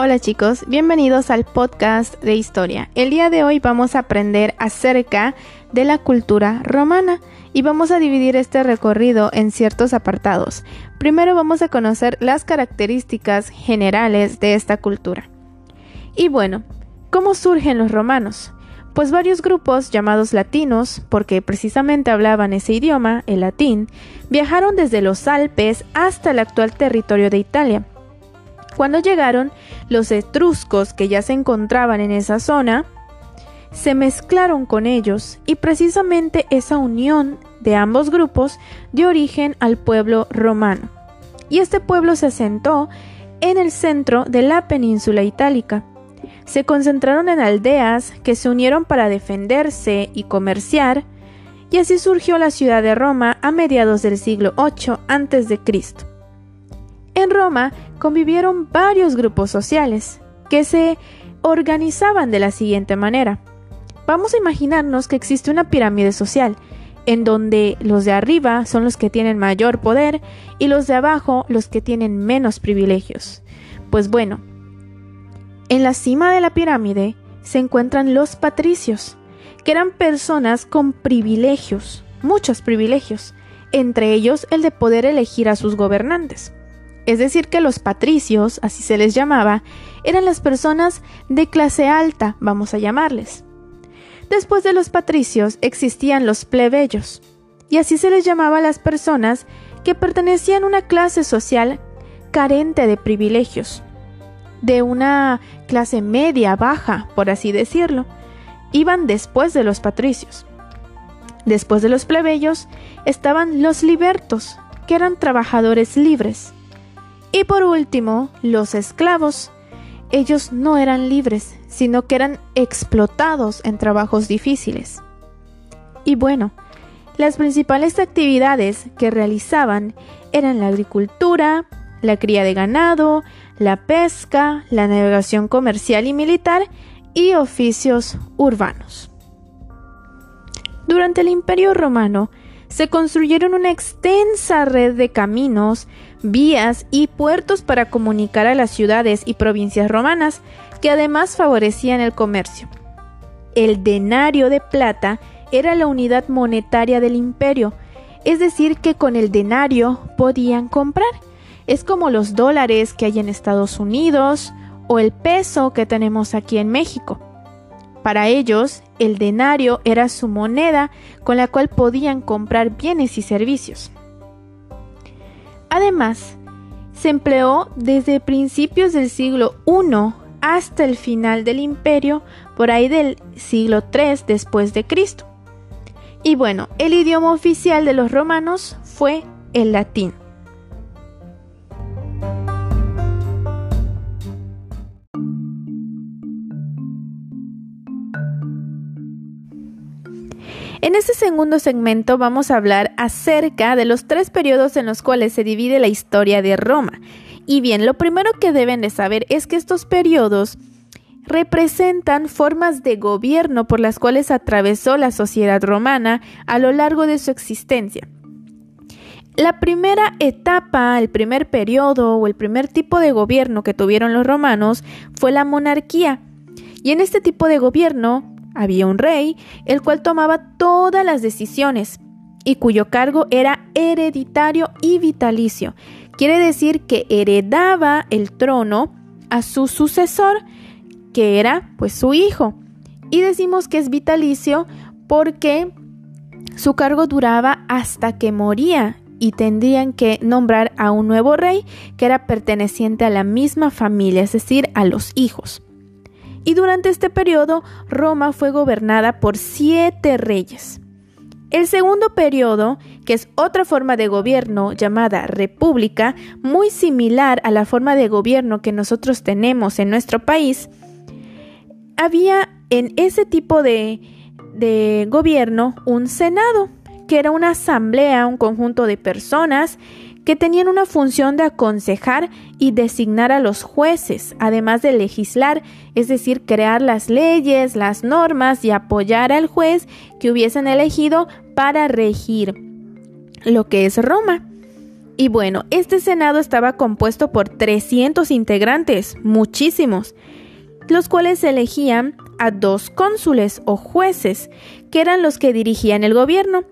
Hola chicos, bienvenidos al podcast de historia. El día de hoy vamos a aprender acerca de la cultura romana y vamos a dividir este recorrido en ciertos apartados. Primero vamos a conocer las características generales de esta cultura. Y bueno, ¿cómo surgen los romanos? Pues varios grupos llamados latinos, porque precisamente hablaban ese idioma, el latín, viajaron desde los Alpes hasta el actual territorio de Italia cuando llegaron, los etruscos que ya se encontraban en esa zona se mezclaron con ellos y precisamente esa unión de ambos grupos dio origen al pueblo romano. Y este pueblo se asentó en el centro de la península itálica. Se concentraron en aldeas que se unieron para defenderse y comerciar, y así surgió la ciudad de Roma a mediados del siglo VIII a.C. En Roma convivieron varios grupos sociales que se organizaban de la siguiente manera. Vamos a imaginarnos que existe una pirámide social, en donde los de arriba son los que tienen mayor poder y los de abajo los que tienen menos privilegios. Pues bueno, en la cima de la pirámide se encuentran los patricios, que eran personas con privilegios, muchos privilegios, entre ellos el de poder elegir a sus gobernantes es decir, que los patricios, así se les llamaba, eran las personas de clase alta, vamos a llamarles. Después de los patricios existían los plebeyos, y así se les llamaba a las personas que pertenecían a una clase social carente de privilegios, de una clase media baja, por así decirlo, iban después de los patricios. Después de los plebeyos estaban los libertos, que eran trabajadores libres. Y por último, los esclavos. Ellos no eran libres, sino que eran explotados en trabajos difíciles. Y bueno, las principales actividades que realizaban eran la agricultura, la cría de ganado, la pesca, la navegación comercial y militar y oficios urbanos. Durante el Imperio Romano, se construyeron una extensa red de caminos, vías y puertos para comunicar a las ciudades y provincias romanas, que además favorecían el comercio. El denario de plata era la unidad monetaria del imperio, es decir, que con el denario podían comprar. Es como los dólares que hay en Estados Unidos o el peso que tenemos aquí en México. Para ellos, el denario era su moneda con la cual podían comprar bienes y servicios. Además, se empleó desde principios del siglo I hasta el final del imperio, por ahí del siglo III después de Cristo. Y bueno, el idioma oficial de los romanos fue el latín. En este segundo segmento vamos a hablar acerca de los tres periodos en los cuales se divide la historia de Roma. Y bien, lo primero que deben de saber es que estos periodos representan formas de gobierno por las cuales atravesó la sociedad romana a lo largo de su existencia. La primera etapa, el primer periodo o el primer tipo de gobierno que tuvieron los romanos fue la monarquía. Y en este tipo de gobierno había un rey, el cual tomaba todas las decisiones y cuyo cargo era hereditario y vitalicio. Quiere decir que heredaba el trono a su sucesor, que era pues su hijo. Y decimos que es vitalicio porque su cargo duraba hasta que moría y tendrían que nombrar a un nuevo rey que era perteneciente a la misma familia, es decir, a los hijos y durante este periodo Roma fue gobernada por siete reyes. El segundo periodo, que es otra forma de gobierno llamada república, muy similar a la forma de gobierno que nosotros tenemos en nuestro país, había en ese tipo de, de gobierno un senado, que era una asamblea, un conjunto de personas que tenían una función de aconsejar y designar a los jueces, además de legislar, es decir, crear las leyes, las normas y apoyar al juez que hubiesen elegido para regir lo que es Roma. Y bueno, este Senado estaba compuesto por 300 integrantes, muchísimos, los cuales elegían a dos cónsules o jueces, que eran los que dirigían el gobierno.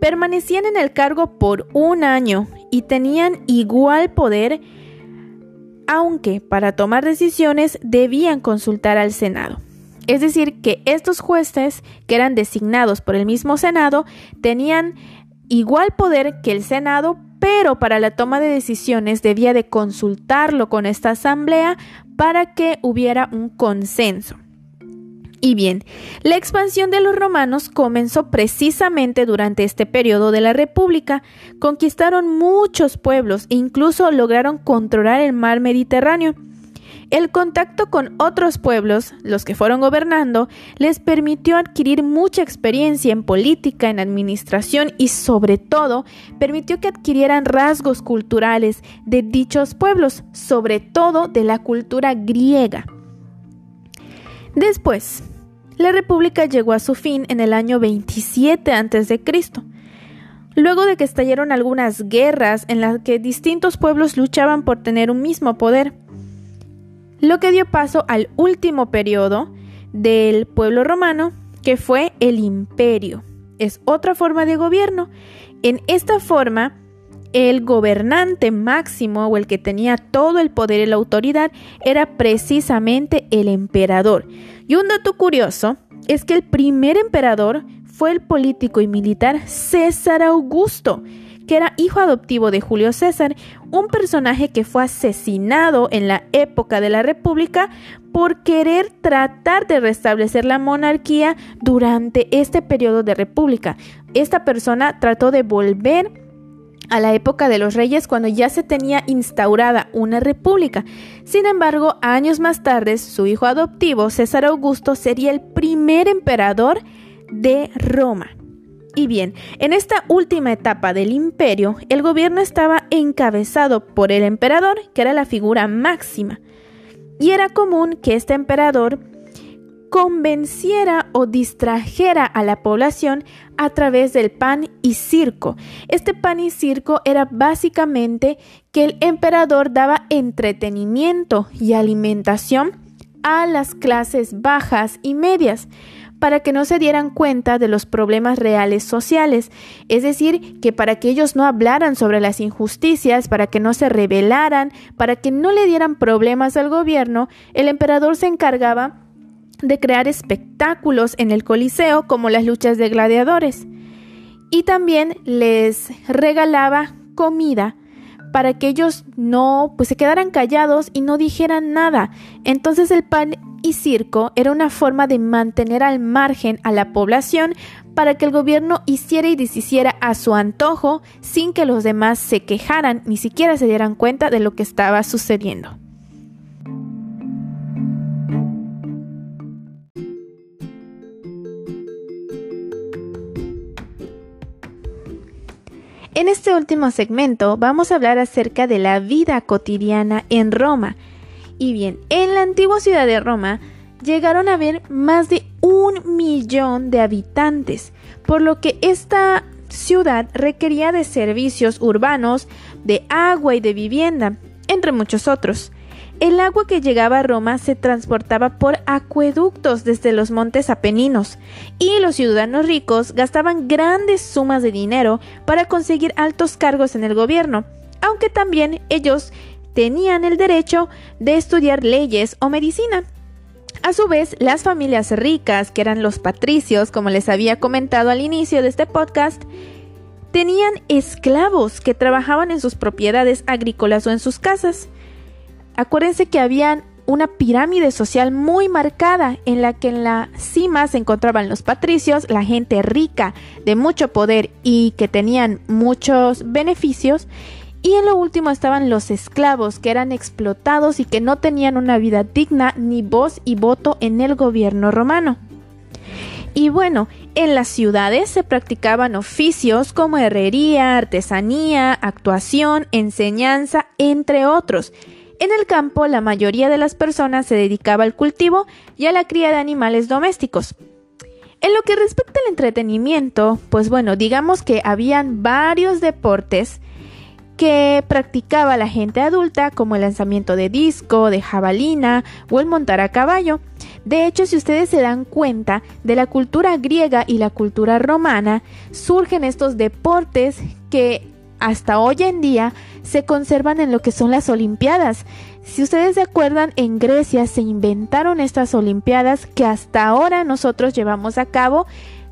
Permanecían en el cargo por un año y tenían igual poder, aunque para tomar decisiones debían consultar al Senado. Es decir, que estos jueces, que eran designados por el mismo Senado, tenían igual poder que el Senado, pero para la toma de decisiones debía de consultarlo con esta asamblea para que hubiera un consenso. Y bien, la expansión de los romanos comenzó precisamente durante este periodo de la República. Conquistaron muchos pueblos e incluso lograron controlar el mar Mediterráneo. El contacto con otros pueblos, los que fueron gobernando, les permitió adquirir mucha experiencia en política, en administración y sobre todo permitió que adquirieran rasgos culturales de dichos pueblos, sobre todo de la cultura griega. Después, la república llegó a su fin en el año 27 a.C. Luego de que estallaron algunas guerras en las que distintos pueblos luchaban por tener un mismo poder, lo que dio paso al último periodo del pueblo romano, que fue el imperio. Es otra forma de gobierno. En esta forma, el gobernante máximo o el que tenía todo el poder y la autoridad era precisamente el emperador. Y un dato curioso es que el primer emperador fue el político y militar César Augusto, que era hijo adoptivo de Julio César, un personaje que fue asesinado en la época de la República por querer tratar de restablecer la monarquía durante este periodo de República. Esta persona trató de volver a la época de los reyes cuando ya se tenía instaurada una república. Sin embargo, años más tarde, su hijo adoptivo, César Augusto, sería el primer emperador de Roma. Y bien, en esta última etapa del imperio, el gobierno estaba encabezado por el emperador, que era la figura máxima, y era común que este emperador convenciera o distrajera a la población a través del pan y circo. Este pan y circo era básicamente que el emperador daba entretenimiento y alimentación a las clases bajas y medias para que no se dieran cuenta de los problemas reales sociales, es decir, que para que ellos no hablaran sobre las injusticias, para que no se rebelaran, para que no le dieran problemas al gobierno, el emperador se encargaba de crear espectáculos en el Coliseo como las luchas de gladiadores y también les regalaba comida para que ellos no pues se quedaran callados y no dijeran nada. Entonces el pan y circo era una forma de mantener al margen a la población para que el gobierno hiciera y deshiciera a su antojo sin que los demás se quejaran ni siquiera se dieran cuenta de lo que estaba sucediendo. En este último segmento vamos a hablar acerca de la vida cotidiana en Roma. Y bien, en la antigua ciudad de Roma llegaron a haber más de un millón de habitantes, por lo que esta ciudad requería de servicios urbanos, de agua y de vivienda, entre muchos otros. El agua que llegaba a Roma se transportaba por acueductos desde los montes Apeninos y los ciudadanos ricos gastaban grandes sumas de dinero para conseguir altos cargos en el gobierno, aunque también ellos tenían el derecho de estudiar leyes o medicina. A su vez, las familias ricas, que eran los patricios, como les había comentado al inicio de este podcast, tenían esclavos que trabajaban en sus propiedades agrícolas o en sus casas. Acuérdense que habían una pirámide social muy marcada en la que en la cima se encontraban los patricios, la gente rica de mucho poder y que tenían muchos beneficios, y en lo último estaban los esclavos que eran explotados y que no tenían una vida digna ni voz y voto en el gobierno romano. Y bueno, en las ciudades se practicaban oficios como herrería, artesanía, actuación, enseñanza, entre otros, en el campo, la mayoría de las personas se dedicaba al cultivo y a la cría de animales domésticos. En lo que respecta al entretenimiento, pues bueno, digamos que habían varios deportes que practicaba la gente adulta, como el lanzamiento de disco, de jabalina o el montar a caballo. De hecho, si ustedes se dan cuenta, de la cultura griega y la cultura romana surgen estos deportes que hasta hoy en día se conservan en lo que son las Olimpiadas. Si ustedes se acuerdan, en Grecia se inventaron estas Olimpiadas que hasta ahora nosotros llevamos a cabo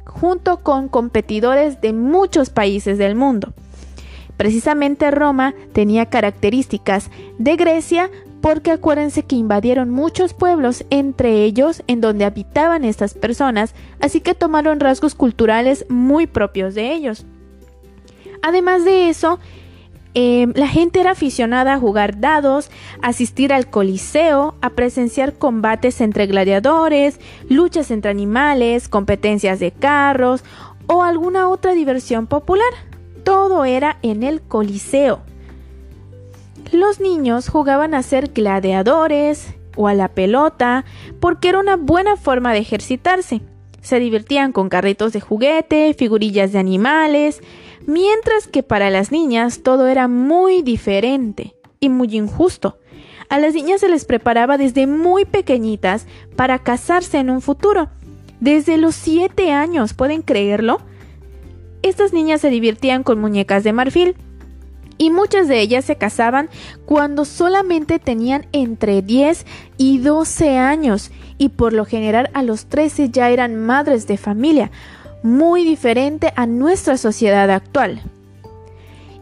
junto con competidores de muchos países del mundo. Precisamente Roma tenía características de Grecia porque acuérdense que invadieron muchos pueblos, entre ellos en donde habitaban estas personas, así que tomaron rasgos culturales muy propios de ellos. Además de eso, em, la gente era aficionada a jugar dados, asistir al coliseo, a presenciar combates entre gladiadores, luchas entre animales, competencias de carros o alguna otra diversión popular. Todo era en el coliseo. Los niños jugaban a ser gladiadores o a la pelota porque era una buena forma de ejercitarse. Se divertían con carritos de juguete, figurillas de animales, mientras que para las niñas todo era muy diferente y muy injusto. A las niñas se les preparaba desde muy pequeñitas para casarse en un futuro. Desde los 7 años, ¿pueden creerlo? Estas niñas se divertían con muñecas de marfil, y muchas de ellas se casaban cuando solamente tenían entre 10 y 12 años y por lo general a los 13 ya eran madres de familia, muy diferente a nuestra sociedad actual.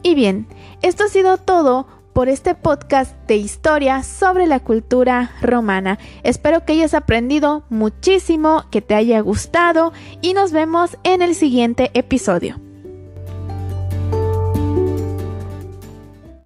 Y bien, esto ha sido todo por este podcast de historia sobre la cultura romana. Espero que hayas aprendido muchísimo, que te haya gustado y nos vemos en el siguiente episodio.